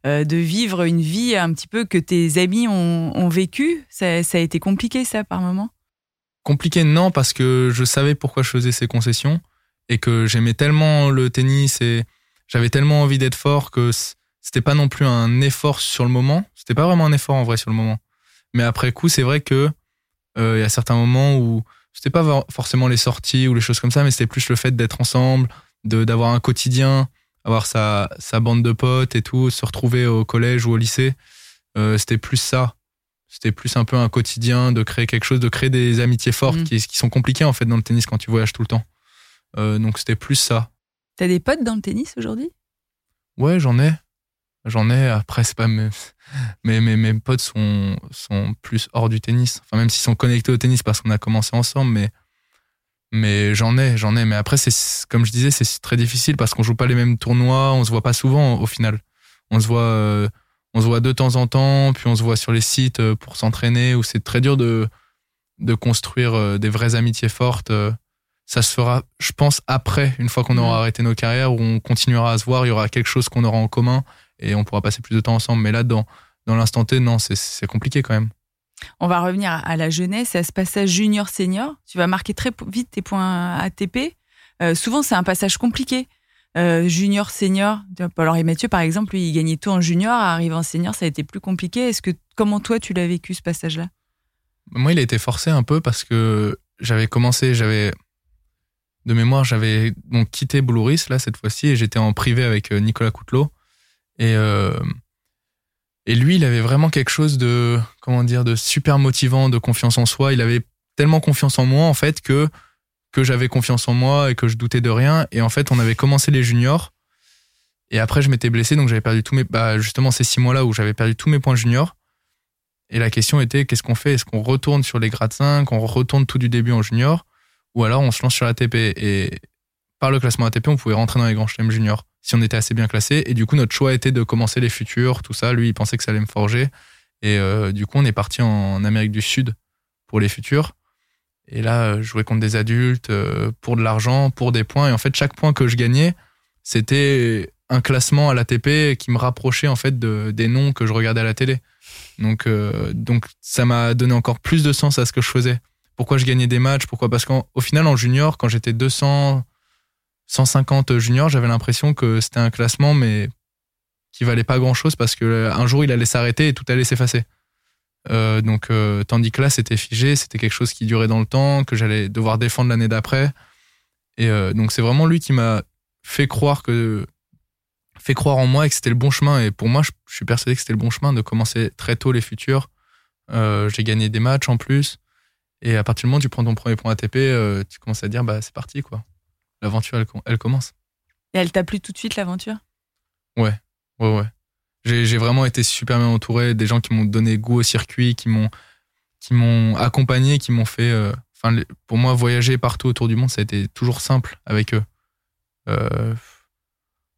S1: euh, de vivre une vie un petit peu que tes amis ont, ont vécu. Ça, ça a été compliqué, ça, par moment?
S2: Compliqué, non, parce que je savais pourquoi je faisais ces concessions et que j'aimais tellement le tennis et j'avais tellement envie d'être fort que c'était pas non plus un effort sur le moment. C'était pas vraiment un effort en vrai sur le moment. Mais après coup, c'est vrai que euh, il y a certains moments où c'était pas forcément les sorties ou les choses comme ça, mais c'était plus le fait d'être ensemble, de d'avoir un quotidien, avoir sa, sa bande de potes et tout, se retrouver au collège ou au lycée. Euh, c'était plus ça. C'était plus un peu un quotidien de créer quelque chose, de créer des amitiés fortes
S1: Mm.
S2: qui, qui sont compliquées en fait dans le tennis quand tu voyages tout le temps. Euh, donc c'était plus ça.
S1: T'as des potes dans le tennis aujourd'hui?
S2: Ouais, j'en ai. J'en ai. Après, c'est pas mes, mes, mes, mes potes sont, sont plus hors du tennis. Enfin, même s'ils sont connectés au tennis parce qu'on a commencé ensemble, mais, mais j'en ai, j'en ai. Mais après, c'est, comme je disais, c'est très difficile parce qu'on joue pas les mêmes tournois, on se voit pas souvent au final. On se voit, euh, on se voit de temps en temps, puis on se voit sur les sites euh, pour s'entraîner où c'est très dur de, de construire euh, des vraies amitiés fortes. Ça se fera, je pense, après, une fois qu'on aura arrêté nos carrières, où on continuera à se voir, il y aura quelque chose qu'on aura en commun et on pourra passer plus de temps ensemble. Mais là, dans, dans l'instant T, non, c'est- compliqué quand même.
S1: On va revenir à- la jeunesse et à ce passage junior-senior. Tu vas marquer très vite tes points ATP. Euh, souvent, c'est un passage compliqué. Euh, junior-senior. Alors, et Mathieu, par exemple, lui, il gagnait tout en junior. Arrivé en senior, ça a été plus compliqué. Est-ce que, comment toi, tu l'as vécu, ce passage-là?
S2: Moi, il a été forcé un peu parce que j'avais commencé, j'avais de mémoire, j'avais donc quitté Boulouris là cette fois-ci et j'étais en privé avec euh, Nicolas Coutelot et euh, et lui, il avait vraiment quelque chose de comment dire de super motivant, de confiance en soi. Il avait tellement confiance en moi en fait que que j'avais confiance en moi et que je doutais de rien. Et en fait, on avait commencé les juniors et après je m'étais blessé donc j'avais perdu tous mes bah, justement ces six mois là où j'avais perdu tous mes points juniors. Et la question était, qu'est-ce qu'on fait? Est-ce qu'on retourne sur les grades 5, on retourne tout du début en junior, ou alors on se lance sur l'ATP Et par le classement ATP, on pouvait rentrer dans les grands chelems juniors si on était assez bien classé. Et du coup, notre choix était de commencer les futurs, tout ça. Lui, il pensait que ça allait me forger. Et euh, du coup, on est parti en Amérique du Sud pour les futurs. Et là, euh, jouais contre des adultes euh, pour de l'argent, pour des points. Et en fait, chaque point que je gagnais, c'était un classement à l'ATP qui me rapprochait en fait de, des noms que je regardais à la télé. Donc, donc ça m'a donné encore plus de sens à ce que je faisais. Pourquoi je gagnais des matchs? Pourquoi? Parce qu'au final, en junior, quand j'étais 200, 150 juniors, j'avais l'impression que c'était un classement, mais qui valait pas grand chose parce que un jour il allait s'arrêter et tout allait s'effacer. Euh, donc, euh, tandis que là, c'était figé, c'était quelque chose qui durait dans le temps, que j'allais devoir défendre l'année d'après. Et euh, donc, c'est vraiment lui qui m'a fait croire que fait croire en moi et que c'était le bon chemin. Et pour moi, je, suis persuadé que c'était le bon chemin de commencer très tôt les futurs. Euh, j'ai gagné des matchs en plus. Et à partir du moment où tu prends ton premier point ATP, euh, tu commences à dire, bah, c'est parti, quoi. L'aventure, elle, com- elle commence.
S1: Et elle t'a plu tout de suite, l'aventure?
S2: Ouais, ouais. J'ai j'ai vraiment été super bien entouré, des gens qui m'ont donné goût au circuit, qui m'ont qui m'ont accompagné, qui m'ont fait. euh, enfin, pour moi, voyager partout autour du monde, ça a été toujours simple avec eux. Euh,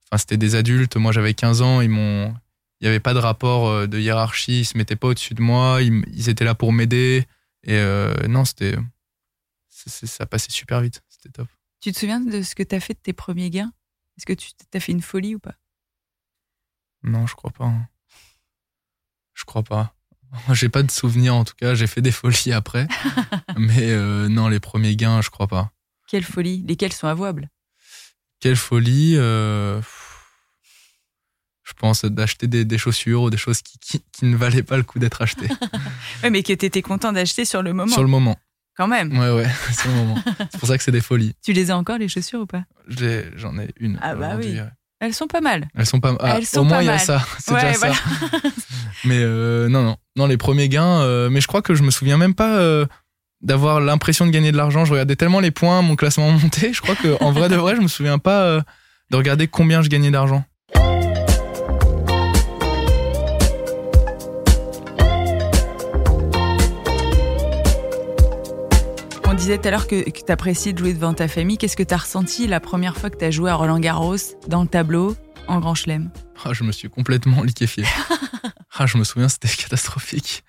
S2: enfin, c'était des adultes. Moi, j'avais 15 ans. Ils m'ont, il n'y avait pas de rapport euh, de hiérarchie. Ils se mettaient pas au-dessus de moi. Ils, étaient là pour m'aider. Et euh, non, c'était, ça passait super vite. C'était top.
S1: Tu te souviens de ce que tu as fait de tes premiers gains? Est-ce que tu as fait une folie ou pas?
S2: Non, je crois pas. Hein. Je crois pas. J'ai pas de souvenirs en tout cas. J'ai fait des folies après. mais euh, non, les premiers gains, je crois pas.
S1: Quelle folie? Lesquels sont avouables?
S2: Quelle folie euh, Je pense d'acheter des, chaussures ou des choses qui, ne valaient pas le coup d'être achetées.
S1: ouais, mais que tu étais content d'acheter sur le moment.
S2: Sur le moment.
S1: Quand même.
S2: Ouais, ouais, c'est le moment. c'est pour ça que c'est des folies.
S1: Tu les as encore, les chaussures ou pas?
S2: J'en ai, une.
S1: Ah bah oui. Elles sont pas mal.
S2: Elles sont pas ah, Au moins, il y a ça. C'est déjà ça. mais euh, non, non. Non, les premiers gains. Euh, mais je crois que je me souviens même pas euh, d'avoir l'impression de gagner de l'argent. Je regardais tellement les points, mon classement montait. Je crois qu'en vrai de vrai, je me souviens pas de regarder combien je gagnais d'argent.
S1: Disait tout à l'heure que, que tu appréciais de jouer devant ta famille. Qu'est-ce que tu as ressenti la première fois que tu as joué à Roland Garros, dans le tableau, en Grand Chelem?
S2: Ah, Je me suis complètement liquéfié. ah, je me souviens, c'était catastrophique.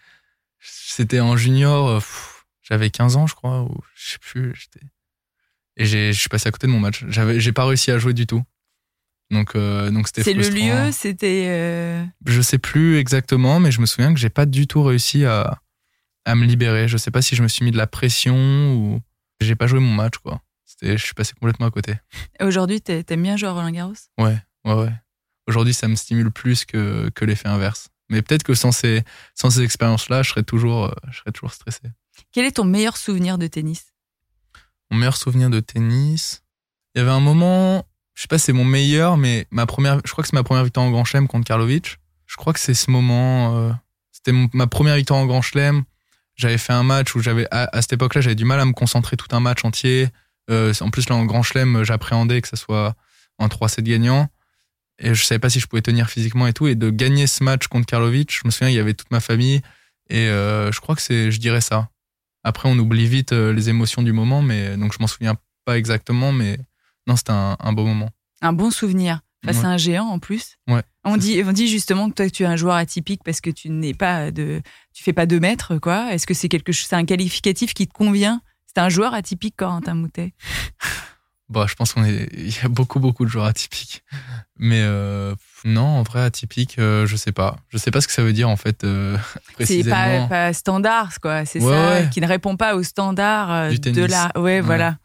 S2: C'était en junior, euh, j'avais 15 ans, je crois, ou je sais plus. Et je suis passé à côté de mon match. J'ai pas réussi à jouer du tout. Donc, euh, donc c'était
S1: C'est le lieu, c'était. Euh...
S2: Je sais plus exactement, mais je me souviens que j'ai pas du tout réussi à, à me libérer. Je sais pas si je me suis mis de la pression ou j'ai pas joué mon match, quoi. Je suis passé complètement à côté.
S1: Aujourd'hui, t'aimes bien jouer à Roland Garros?
S2: Ouais, ouais, ouais. Aujourd'hui, ça me stimule plus que, que l'effet inverse. Mais peut-être que sans ces, sans ces expériences-là, je serais toujours, euh, je serais toujours stressé.
S1: Quel est ton meilleur souvenir de tennis?
S2: Mon meilleur souvenir de tennis Il y avait un moment, je sais pas si c'est mon meilleur, mais ma première, je crois que c'est ma première victoire en Grand Chelem contre Karlovic. Je crois que c'est ce moment, euh, c'était ma première victoire en Grand Chelem j'avais fait un match où j'avais à, cette époque-là j'avais du mal à me concentrer tout un match entier. Euh, en plus là en grand chelem j'appréhendais que ça soit en 3-7 gagnant et je savais pas si je pouvais tenir physiquement et tout et de gagner ce match contre Karlovic, je me souviens il y avait toute ma famille et euh, je crois que c'est je dirais ça. Après on oublie vite euh, les émotions du moment mais donc je m'en souviens pas exactement mais non c'était un, un beau moment.
S1: Un bon souvenir face à un géant en plus.
S2: Ouais.
S1: On dit, on dit justement que toi tu es un joueur atypique parce que tu n'es pas de, tu fais pas deux mètres quoi. Est-ce que c'est quelque chose, c'est un qualificatif qui te convient? C'est un joueur atypique, Corentin Moutet.
S2: Bah, je pense qu'on est, il y a beaucoup beaucoup de joueurs atypiques, mais euh, non, en vrai atypique, euh, je sais pas, je sais pas ce que ça veut dire en fait euh,
S1: C'est pas, pas, standard quoi, c'est ça, qui ne répond pas aux standards de la, ouais, voilà.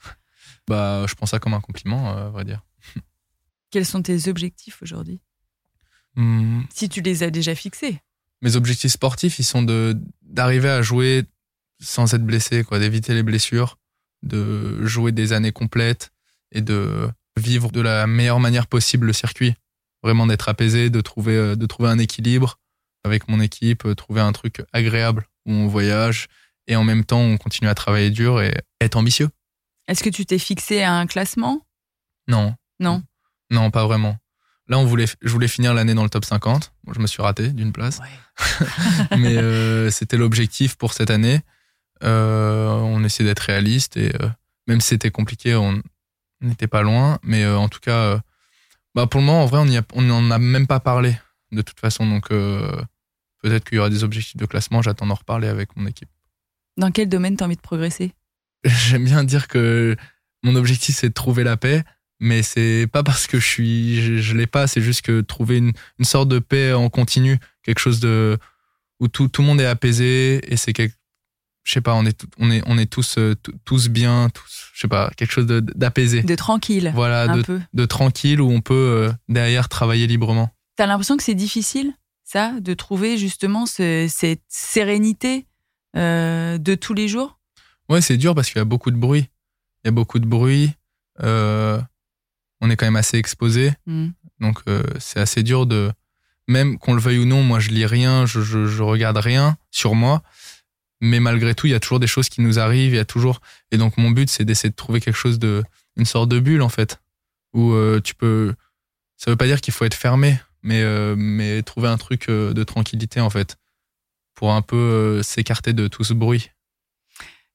S2: Bah, je pense ça comme un compliment, à vrai dire.
S1: Quels sont tes objectifs aujourd'hui? Hmm. Si tu les as déjà fixés.
S2: Mes objectifs sportifs, ils sont de d'arriver à jouer sans être blessé, quoi, d'éviter les blessures, de jouer des années complètes et de vivre de la meilleure manière possible le circuit. Vraiment d'être apaisé, de trouver, euh, de trouver un équilibre avec mon équipe, euh, trouver un truc agréable où on voyage et en même temps on continue à travailler dur et être ambitieux.
S1: Est-ce que tu t'es fixé à un classement?
S2: Non.
S1: Non.
S2: Non, pas vraiment. Là, on voulait, je voulais finir l'année dans le top 50. je me suis raté d'une place. Mais euh, c'était l'objectif pour cette année. Euh, on essayait d'être réaliste et euh, même si c'était compliqué, on n'était pas loin. Mais en tout cas, bah pour le moment, en vrai, on n'en a, a même pas parlé de toute façon. Donc peut-être qu'il y aura des objectifs de classement. J'attends d'en reparler avec mon équipe.
S1: Dans quel domaine tu as envie de progresser?
S2: J'aime bien dire que mon objectif, c'est de trouver la paix mais c'est pas parce que je suis je, l'ai pas c'est juste que trouver une, une, sorte de paix en continu quelque chose de où tout, tout le monde est apaisé et c'est quelque je sais pas on est on est on est tous euh, tous bien tous je sais pas quelque chose d'apaisé.
S1: De, tranquille
S2: voilà de, de tranquille où on peut euh, derrière travailler librement.
S1: T'as l'impression que c'est difficile ça de trouver justement cette sérénité euh, de tous les jours?
S2: Ouais c'est dur parce qu'il y a beaucoup de bruit. Il y a beaucoup de bruit euh, on est quand même assez exposé. Mm. Donc euh, c'est assez dur de même qu'on le veuille ou non, moi je lis rien, je, je, regarde rien sur moi, mais malgré tout, il y a toujours des choses qui nous arrivent, il y a toujours et donc mon but c'est d'essayer de trouver quelque chose de une sorte de bulle en fait où euh, tu peux ça veut pas dire qu'il faut être fermé, mais euh, mais trouver un truc de tranquillité en fait pour un peu s'écarter de tout ce bruit.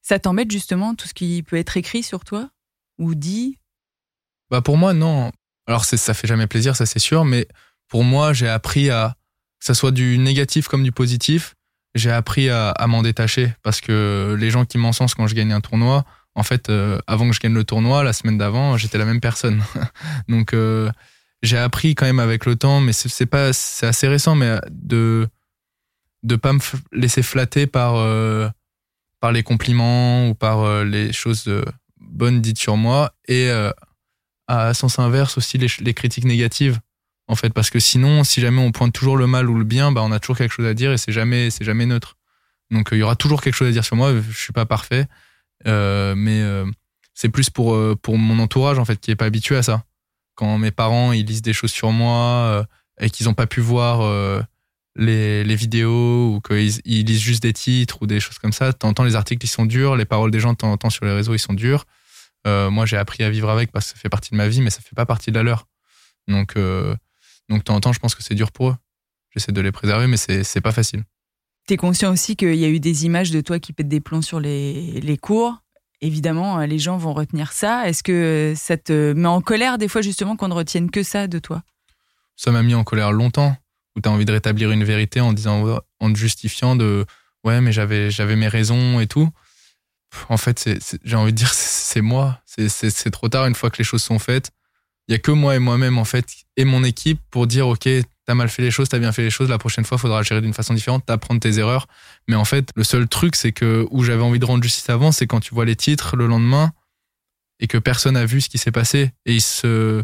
S1: Ça t'embête justement tout ce qui peut être écrit sur toi ou dit
S2: Bah pour moi non. Alors ça fait jamais plaisir, ça c'est sûr, mais pour moi j'ai appris à que ça soit du négatif comme du positif, j'ai appris à, m'en détacher parce que les gens qui m'encensent quand je gagne un tournoi, en fait, euh, avant que je gagne le tournoi, la semaine d'avant, j'étais la même personne. Donc euh, j'ai appris quand même avec le temps, mais c'est pas, c'est assez récent, mais de de pas me laisser flatter par euh, par les compliments ou par les choses bonnes dites sur moi et à sens inverse aussi les, critiques négatives en fait parce que sinon si jamais on pointe toujours le mal ou le bien bah on a toujours quelque chose à dire et c'est jamais c'est jamais neutre. Donc il y aura toujours quelque chose à dire sur moi je suis pas parfait euh, mais euh, c'est plus pour euh, pour mon entourage en fait qui est pas habitué à ça. Quand mes parents ils lisent des choses sur moi et qu'ils ont pas pu voir les, les vidéos ou qu'ils ils lisent juste des titres ou des choses comme ça t'entends les articles ils sont durs les paroles des gens t'entends sur les réseaux ils sont durs moi j'ai appris à vivre avec parce que ça fait partie de ma vie mais ça fait pas partie de la leur donc donc, de temps en temps, je pense que c'est dur pour eux. J'essaie de les préserver, mais c'est pas facile.
S1: Tu es conscient aussi qu'il y a eu des images de toi qui pètent des plombs sur les, les cours. Évidemment, les gens vont retenir ça. Est-ce que ça te met en colère des fois, justement, qu'on ne retienne que ça de toi?
S2: Ça m'a mis en colère longtemps, où tu as envie de rétablir une vérité en disant, en te justifiant de ouais, mais j'avais j'avais mes raisons et tout. En fait, j'ai envie de dire, c'est moi. C'est trop tard une fois que les choses sont faites. Il y a que moi et moi-même en fait et mon équipe pour dire ok t'as mal fait les choses t'as bien fait les choses. La prochaine fois faudra gérer d'une façon différente t'apprendre tes erreurs. Mais en fait le seul truc c'est que où j'avais envie de rendre justice avant c'est quand tu vois les titres le lendemain et que personne a vu ce qui s'est passé. Et il se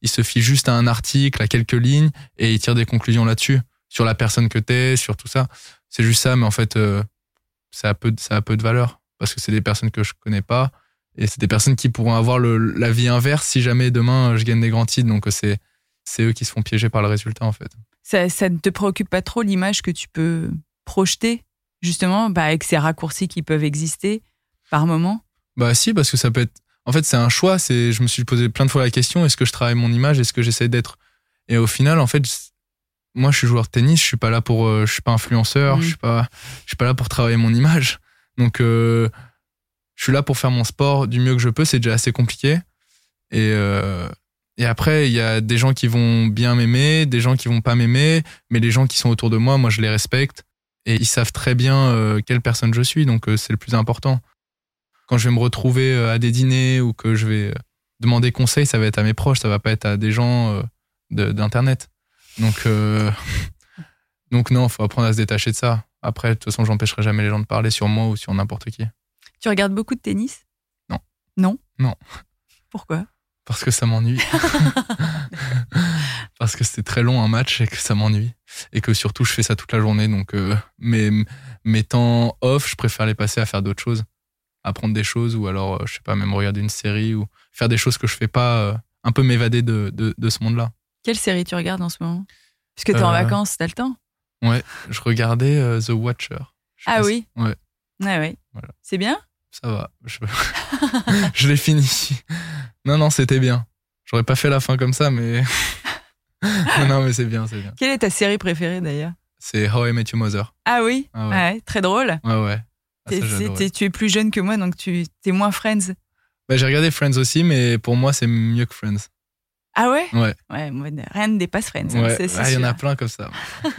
S2: il se fie juste à un article à quelques lignes et il tire des conclusions là-dessus sur la personne que t'es sur tout ça. C'est juste ça mais en fait euh, peu ça a peu de valeur parce que c'est des personnes que je connais pas et c'est des personnes qui pourront avoir le, la vie inverse si jamais demain je gagne des grands titres. Donc c'est c'est eux qui se font piéger par le résultat en fait.
S1: Ça, ça ne te préoccupe pas trop l'image que tu peux projeter justement bah, avec ces raccourcis qui peuvent exister par moment?
S2: Bah si parce que ça peut être. En fait c'est un choix. C'est je me suis posé plein de fois la question est-ce que je travaille mon image est-ce que j'essaie d'être et au final en fait moi je suis joueur de tennis je suis pas là pour euh, je suis pas influenceur mmh. je suis pas je suis pas là pour travailler mon image donc euh, je suis là pour faire mon sport du mieux que je peux. C'est déjà assez compliqué. Et, euh, et après, il y a des gens qui vont bien m'aimer, des gens qui vont pas m'aimer, mais les gens qui sont autour de moi, moi, je les respecte et ils savent très bien euh, quelle personne je suis. Donc, c'est le plus important. Quand je vais me retrouver à des dîners ou que je vais demander conseil, ça va être à mes proches, ça va pas être à des gens d'internet. Donc, donc non, faut apprendre à se détacher de ça. Après, de toute façon, j'empêcherai jamais les gens de parler sur moi ou sur n'importe qui.
S1: Tu regardes beaucoup de tennis?
S2: Non.
S1: Non?
S2: Non.
S1: Pourquoi?
S2: Parce que ça m'ennuie. Parce que c'est très long un match et que ça m'ennuie. Et que surtout, je fais ça toute la journée. Donc, euh, mes, mes temps off, je préfère les passer à faire d'autres choses. Apprendre des choses ou alors, euh, je sais pas, même regarder une série ou faire des choses que je fais pas. Euh, un peu m'évader de, de, ce monde-là.
S1: Quelle série tu regardes en ce moment? Puisque tu es en vacances, t'as le temps
S2: Ouais, je regardais The Watcher.
S1: Ah oui
S2: Ouais.
S1: Ouais, ouais. Voilà. C'est bien?
S2: Ça va. Je, l'ai fini. Non, non, c'était bien. J'aurais pas fait la fin comme ça, mais. non, mais c'est bien, c'est bien.
S1: Quelle est ta série préférée d'ailleurs?
S2: C'est How I Met Your Mother.
S1: Ah oui? Ah ouais. Très drôle.
S2: Ouais, ouais.
S1: Ah, tu es plus jeune que moi, donc tu es moins Friends.
S2: Bah, j'ai regardé Friends aussi, mais pour moi, c'est mieux que Friends.
S1: Ah ouais?
S2: Ouais.
S1: Ouais, rien ne dépasse Friends.
S2: Ouais. il y en a plein comme ça.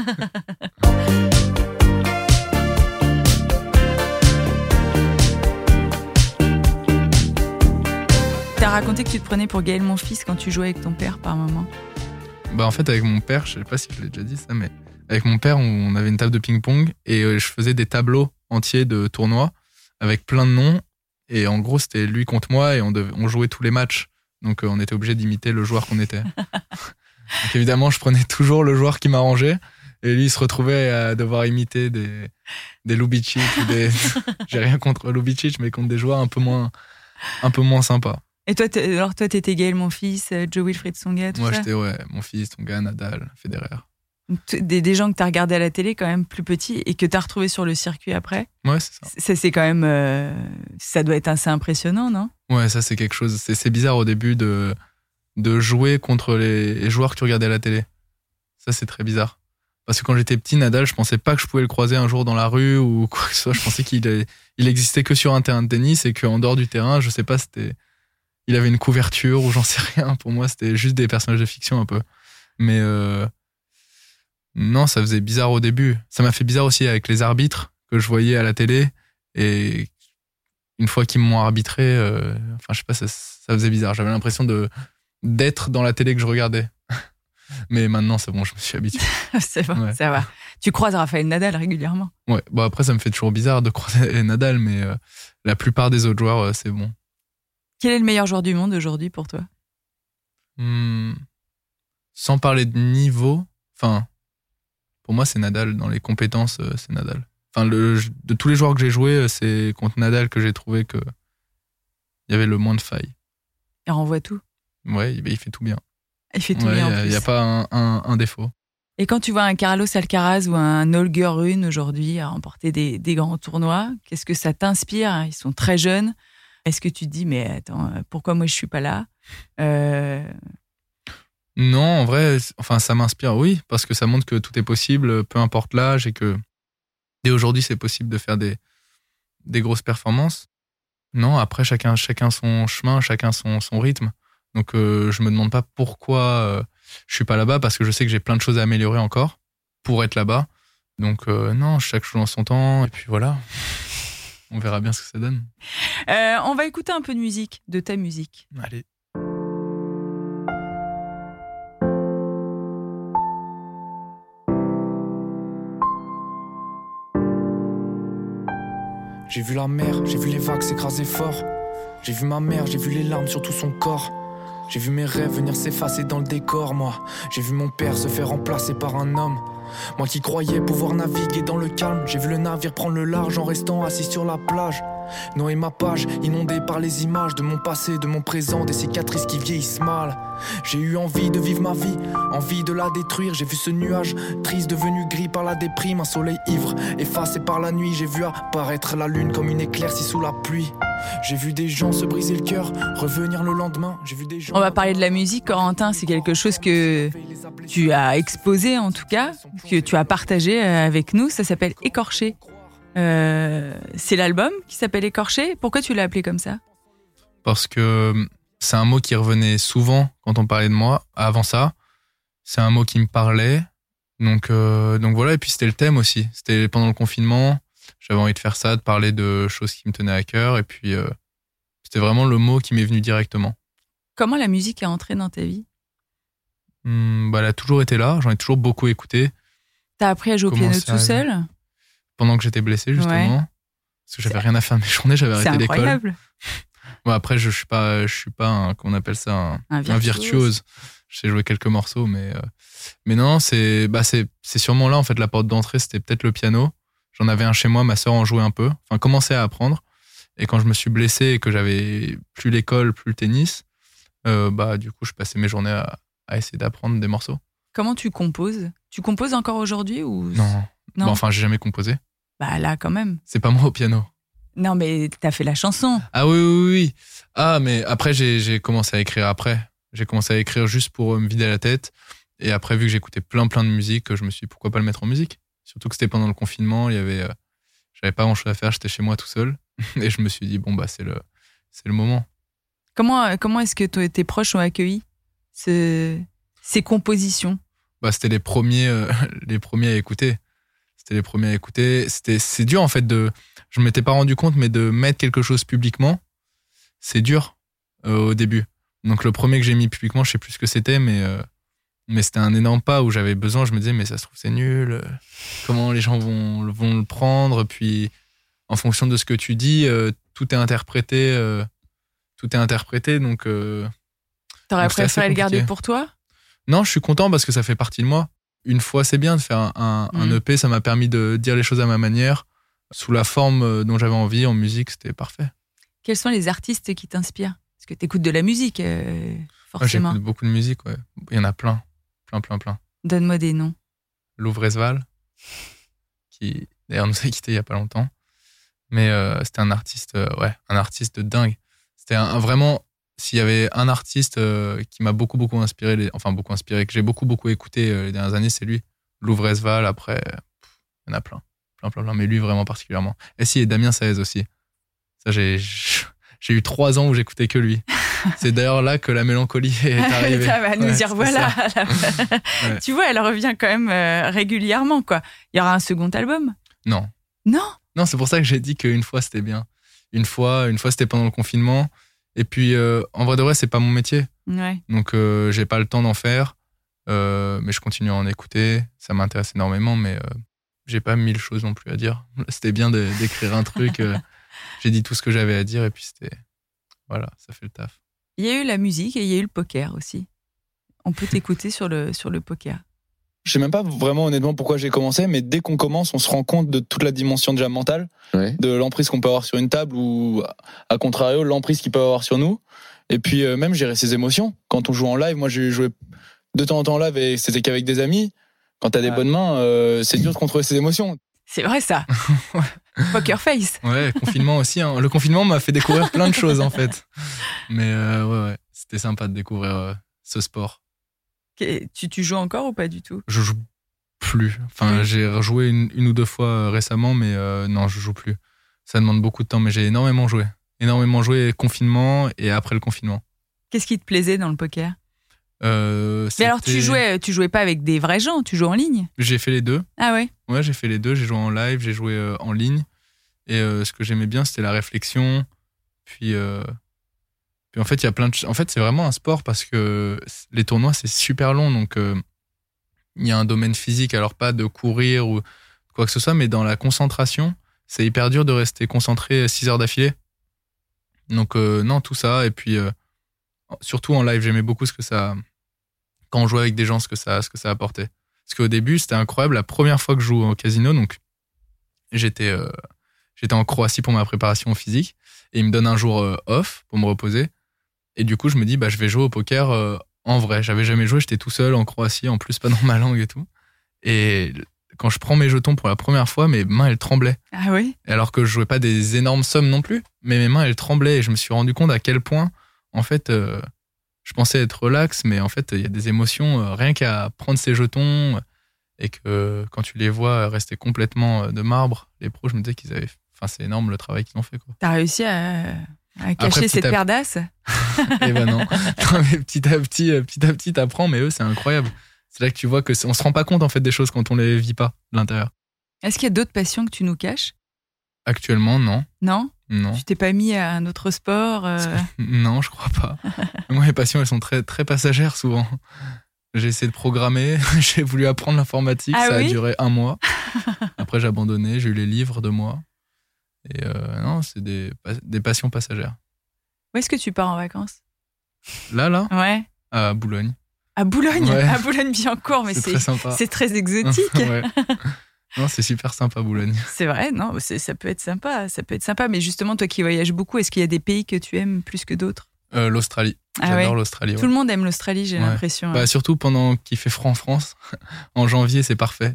S1: T'as raconté que tu te prenais pour Gaël mon fils quand tu jouais avec ton père par moment.
S2: Bah en fait avec mon père, je sais pas si je l'ai déjà dit ça, mais avec mon père on avait une table de ping-pong et euh, je faisais des tableaux entiers de tournois avec plein de noms et en gros c'était lui contre moi et on, on jouait tous les matchs. Donc euh, on était obligé d'imiter le joueur qu'on était. Donc évidemment je prenais toujours le joueur qui m'arrangeait. Et lui, il se retrouvait à devoir imiter des, des Lubicic ou des. J'ai rien contre Lubicic, mais contre des joueurs un peu moins, un peu moins sympas.
S1: Et toi, alors toi, t'étais Gaël, mon fils, euh, Joe Wilfried Songa, tout
S2: Moi, j'étais, ouais, mon fils, Songa, Nadal, Federer.
S1: Des, des, gens que t'as regardé à la télé quand même plus petits et que t'as retrouvé sur le circuit après.
S2: Ouais, c'est ça.
S1: Ça, c'est quand même. Euh, ça doit être assez impressionnant, non?
S2: Ouais, ça, c'est quelque chose. C'est bizarre au début de, de jouer contre les, joueurs que tu regardais à la télé. Ça, c'est très bizarre. Parce que quand j'étais petit, Nadal, je pensais pas que je pouvais le croiser un jour dans la rue ou quoi que ce soit. Je pensais qu'il il existait que sur un terrain de tennis et qu'en dehors du terrain, je sais pas, c'était, il avait une couverture ou j'en sais rien. Pour moi, c'était juste des personnages de fiction un peu. Mais euh, non, ça faisait bizarre au début. Ça m'a fait bizarre aussi avec les arbitres que je voyais à la télé et une fois qu'ils m'ont arbitré, euh, enfin je sais pas, ça, ça faisait bizarre. J'avais l'impression de d'être dans la télé que je regardais. Mais maintenant, c'est bon, je me suis habitué.
S1: c'est bon, ça va. Tu croises Raphaël Nadal régulièrement.
S2: Ouais, bon après, ça me fait toujours bizarre de croiser Nadal, mais euh, la plupart des autres joueurs, euh, c'est bon.
S1: Quel est le meilleur joueur du monde aujourd'hui pour toi?
S2: Hmm, Sans parler de niveau, enfin, pour moi, c'est Nadal. Dans les compétences, euh, c'est Nadal. Enfin, le, de tous les joueurs que j'ai joués, c'est contre Nadal que j'ai trouvé que il y avait le moins de failles.
S1: Il renvoie tout.
S2: Ouais, il fait tout bien.
S1: Il fait tout bien.
S2: Il n'y a, pas un, défaut.
S1: Et quand tu vois un Carlos Alcaraz ou un Holger Rune aujourd'hui à remporter des, grands tournois, qu'est-ce que ça t'inspire? Ils sont très jeunes. Est-ce que tu te dis, mais attends, pourquoi moi je suis pas là? Euh,
S2: Non, en vrai, enfin, ça m'inspire, oui, parce que ça montre que tout est possible, peu importe l'âge, et que dès aujourd'hui, c'est possible de faire des, des grosses performances. Non, après, chacun, chacun son chemin, chacun son, son rythme. Donc euh, je me demande pas pourquoi euh, je suis pas là-bas parce que je sais que j'ai plein de choses à améliorer encore pour être là-bas. Donc euh, non, chaque chose en son temps et puis voilà. On verra bien ce que ça donne.
S1: on va écouter un peu de musique, de ta musique.
S2: Allez.
S5: J'ai vu la mer, j'ai vu les vagues s'écraser fort. J'ai vu ma mère, j'ai vu les larmes sur tout son corps. J'ai vu mes rêves venir s'effacer dans le décor, moi. J'ai vu mon père se faire remplacer par un homme. Moi qui croyais pouvoir naviguer dans le calme, j'ai vu le navire prendre le large en restant assis sur la plage. Noé ma page, inondée par les images de mon passé, de mon présent, des cicatrices qui vieillissent mal. J'ai eu envie de vivre ma vie, envie de la détruire. J'ai vu ce nuage triste devenu gris par la déprime, un soleil ivre effacé par la nuit. J'ai vu apparaître la lune comme une éclaircie sous la pluie. J'ai vu des gens se briser le cœur, revenir le lendemain. J'ai vu des gens.
S1: On va parler de la musique, Corentin. C'est quelque chose que tu as exposé, en tout cas, que tu as partagé euh, avec nous. Ça s'appelle Écorché. Euh, c'est l'album qui s'appelle Écorché. Pourquoi tu l'as appelé comme ça?
S2: Parce que hum, c'est un mot qui revenait souvent quand on parlait de moi. Avant ça, c'est un mot qui me parlait. Donc, euh, donc voilà. Et puis c'était le thème aussi. C'était pendant le confinement j'avais envie de faire ça, de parler de choses qui me tenaient à cœur. Et puis, euh, c'était vraiment le mot qui m'est venu directement.
S1: Comment la musique est entrée dans ta vie?
S2: Hmm, bah, Elle a toujours été là. J'en ai toujours beaucoup écouté.
S1: T'as appris à jouer au piano tout seul?
S2: Pendant que j'étais blessé, justement. Parce que j'avais rien à faire de mes journées, j'avais arrêté l'école. C'est incroyable. bon, après, je suis pas, je suis pas, un, qu'on appelle ça, un, virtuose. Je sais jouer quelques morceaux, mais, euh, mais non, c'est, bah, c'est, c'est sûrement là, en fait, la porte d'entrée, c'était peut-être le piano. J'en avais un chez moi, ma sœur en jouait un peu, enfin commençait à apprendre. Et quand je me suis blessé et que j'avais plus l'école, plus le tennis, euh, bah du coup je passais mes journées à, essayer d'apprendre des morceaux.
S1: Comment tu composes? Tu composes encore aujourd'hui ou
S2: Non. non. Bah, enfin, j'ai jamais composé.
S1: Bah là quand même.
S2: C'est pas moi au piano.
S1: Non, mais t'as fait la chanson.
S2: Ah oui, oui, oui. Ah, mais après, j'ai commencé à écrire après. J'ai commencé à écrire juste pour me vider la tête. Et après, vu que j'écoutais plein, plein de musique, je me suis dit pourquoi pas le mettre en musique? Surtout que c'était pendant le confinement, il y avait, euh, j'avais pas grand chose à faire, j'étais chez moi tout seul. Et je me suis dit, bon, bah, c'est le, c'est le moment.
S1: Comment, euh, comment est-ce que tes proches ont accueilli ces compositions?
S2: Bah, C'était les premiers, euh, les premiers à écouter. C'était les premiers à écouter. C'était, c'est dur, en fait, de, je m'étais pas rendu compte, mais de mettre quelque chose publiquement, c'est dur au début. Donc, le premier que j'ai mis publiquement, je sais plus ce que c'était, mais mais c'était un énorme pas où j'avais besoin. Je me disais, mais ça se trouve, c'est nul. Comment les gens vont, vont le prendre? Puis, en fonction de ce que tu dis, euh, tout est interprété. Euh, tout est interprété. Donc. Euh,
S1: T'aurais préféré le garder pour toi?
S2: Non, je suis content parce que ça fait partie de moi. Une fois, c'est bien de faire un, un, EP. Mm. Ça m'a permis de dire les choses à ma manière, sous la forme dont j'avais envie. En musique, c'était parfait.
S1: Quels sont les artistes qui t'inspirent? Parce que tu écoutes de la musique, forcément.
S2: J'écoute beaucoup de musique, ouais. Il y en a plein. Plein, plein, plein.
S1: Donne-moi des noms.
S2: Louvresval, qui d'ailleurs nous a quittés il y a pas longtemps. Mais euh, c'était un artiste, euh, ouais, un artiste de dingue. C'était un, vraiment, s'il y avait un artiste euh, qui m'a beaucoup, beaucoup inspiré, les, enfin beaucoup inspiré, que j'ai beaucoup, beaucoup écouté les dernières années, c'est lui. Louvresval, après, il y en a plein. Plein, plein, plein. Mais lui, vraiment particulièrement. Et si, et Damien Saez aussi. Ça, j'ai, j'ai eu trois ans où j'écoutais que lui. C'est d'ailleurs là que la mélancolie est arrivée.
S1: ça va nous dire voilà. Tu vois, elle revient quand même euh, régulièrement, quoi. Il y aura un second album?
S2: Non.
S1: Non?
S2: Non, c'est pour ça que j'ai dit qu'une fois c'était bien. Une fois, une fois c'était pendant le confinement. Et puis, euh, en vrai de vrai, c'est pas mon métier.
S1: Ouais.
S2: Donc, euh, j'ai pas le temps d'en faire. mais je continue à en écouter. Ça m'intéresse énormément, mais j'ai pas mille choses non plus à dire. C'était bien d'écrire un truc. j'ai dit tout ce que j'avais à dire et puis c'était. Voilà, ça fait le taf.
S1: Il y a eu la musique et il y a eu le poker aussi. On peut t'écouter sur le, sur le poker.
S6: Je sais même pas vraiment honnêtement pourquoi j'ai commencé, mais dès qu'on commence, on se rend compte de toute la dimension déjà mentale, de l'emprise qu'on peut avoir sur une table ou, à contrario, l'emprise qu'il peut avoir sur nous. Et puis euh, même gérer ses émotions. Quand on joue en live, moi j'ai joué de temps en temps en live et c'était qu'avec des amis. Quand t'as des bonnes mains, euh, c'est dur de contrôler ses émotions.
S1: C'est vrai ça. Poker face.
S2: Ouais, confinement aussi. Hein. Le confinement m'a fait découvrir plein de choses en fait. Mais euh, ouais, ouais. c'était sympa de découvrir euh, ce sport.
S1: Tu, tu joues encore ou pas du tout?
S2: Je joue plus. Enfin, j'ai rejoué une, une, ou deux fois euh, récemment, mais non, je joue plus. Ça demande beaucoup de temps, mais j'ai énormément joué. Énormément joué confinement et après le confinement.
S1: Qu'est-ce qui te plaisait dans le poker?
S2: Euh,
S1: mais alors tu jouais, tu jouais pas avec des vrais gens, tu jouais en ligne?
S2: J'ai fait les deux.
S1: Ah ouais?
S2: Ouais, j'ai fait les deux. J'ai joué en live, j'ai joué euh, en ligne. Et euh, ce que j'aimais bien, c'était la réflexion. Puis, en fait, c'est vraiment un sport parce que les tournois c'est super long, donc il y a un domaine physique. Alors pas de courir ou quoi que ce soit, mais dans la concentration, c'est hyper dur de rester concentré 6 heures d'affilée. Donc non, tout ça. Et puis surtout en live, j'aimais beaucoup ce que ça, quand on jouait avec des gens, ce que ça, ce que ça apportait. Parce qu'au début, c'était incroyable. La première fois que je joue au casino, donc j'étais, euh, j'étais en Croatie pour ma préparation physique et il me donne un jour euh, off pour me reposer. Et du coup, je me dis, bah, je vais jouer au poker euh, en vrai. J'avais jamais joué, j'étais tout seul en Croatie, en plus pas dans ma langue et tout. Et quand je prends mes jetons pour la première fois, mes mains elles tremblaient.
S1: Ah oui?
S2: Alors que je jouais pas des énormes sommes non plus, mais mes mains elles tremblaient et je me suis rendu compte à quel point en fait, euh, je pensais être relax, mais en fait, il y a des émotions, euh, rien qu'à prendre ces jetons, et que quand tu les vois rester complètement de marbre, les pros, je me disais qu'ils avaient. Enfin, c'est énorme le travail qu'ils ont fait.
S1: T'as réussi à, cacher cette paire d'as
S2: Eh ben non. mais petit à petit, petit à petit, t'apprends, mais eux, c'est incroyable. C'est là que tu vois que on se rend pas compte en fait des choses quand on les vit pas de l'intérieur.
S1: Est-ce qu'il y a d'autres passions que tu nous caches?
S2: Actuellement, non.
S1: Non?
S2: Non.
S1: Tu t'es pas mis à un autre sport euh
S2: Non, je crois pas. Moi, mes passions, elles sont très, très passagères souvent. J'ai essayé de programmer, j'ai voulu apprendre l'informatique,
S1: ah
S2: ça a duré un mois. Après, j'ai abandonné, j'ai eu les livres de moi. Et euh, non, c'est des, des passions passagères.
S1: Où est-ce que tu pars en vacances?
S2: Là, là?
S1: Ouais.
S2: À Boulogne.
S1: À Boulogne? À Boulogne-Billancourt, mais
S2: c'est
S1: très, très exotique. ouais.
S2: Non, c'est super sympa Boulogne.
S1: C'est vrai, non, ça peut être sympa, ça peut être sympa. Mais justement, toi qui voyages beaucoup, est-ce qu'il y a des pays que tu aimes plus que d'autres?
S2: Euh, L'Australie. Ah J'adore l'Australie.
S1: Tout le monde aime l'Australie, j'ai l'impression.
S2: Bah, surtout pendant qu'il fait froid en France. en janvier, c'est parfait.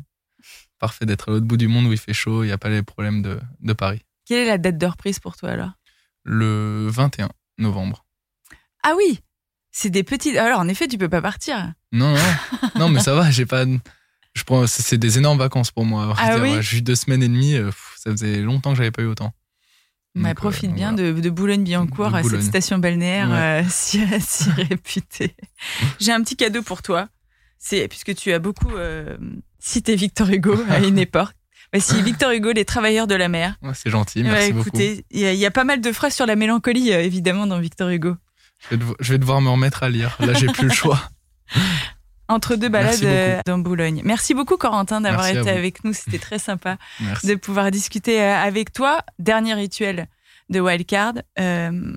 S2: Parfait d'être à l'autre bout du monde où il fait chaud, il n'y a pas les problèmes de, de Paris.
S1: Quelle est la date de reprise pour toi alors?
S2: Le 21 novembre.
S1: Ah oui C'est des petites. Alors en effet, tu peux pas partir.
S2: Non, non. non, mais ça va, j'ai pas. Je prends, c'est des énormes vacances pour moi.
S1: Ah oui?
S2: J'ai eu deux semaines et demie, euh, ça faisait longtemps que j'avais pas eu autant.
S1: Bah, profite euh, bien de, Boulogne-Billancourt, cette station balnéaire euh, si, réputée. J'ai un petit cadeau pour toi. C'est puisque tu as beaucoup cité Victor Hugo à une époque. Bah, si Victor Hugo, les travailleurs de la mer.
S2: c'est gentil, merci beaucoup.
S1: Il y, a pas mal de phrases sur la mélancolie, évidemment, dans Victor Hugo.
S2: Je vais, devoir me remettre à lire. Là, j'ai plus le choix.
S1: Entre deux balades euh, dans Boulogne. Merci beaucoup Corentin d'avoir été avec nous, c'était très sympa de pouvoir discuter euh, avec toi. Dernier rituel de Wildcard, euh,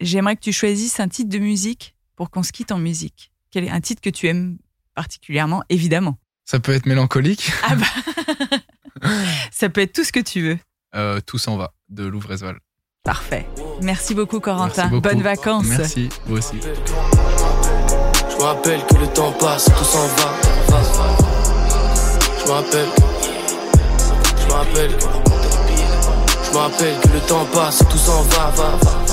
S1: j'aimerais que tu choisisses un titre de musique pour qu'on se quitte en musique. Quel est un titre que tu aimes particulièrement, évidemment
S2: Ça peut être mélancolique.
S1: Ah bah Ça peut être tout ce que tu veux.
S2: tout s'en va de Louvresval.
S1: Parfait. Merci beaucoup Corentin. Bonnes vacances.
S2: Merci, vous aussi.
S7: Je me rappelle que le temps passe, tout s'en va. Je me rappelle. Je me rappelle. Je me rappelle que le temps passe, tout s'en va, va, va.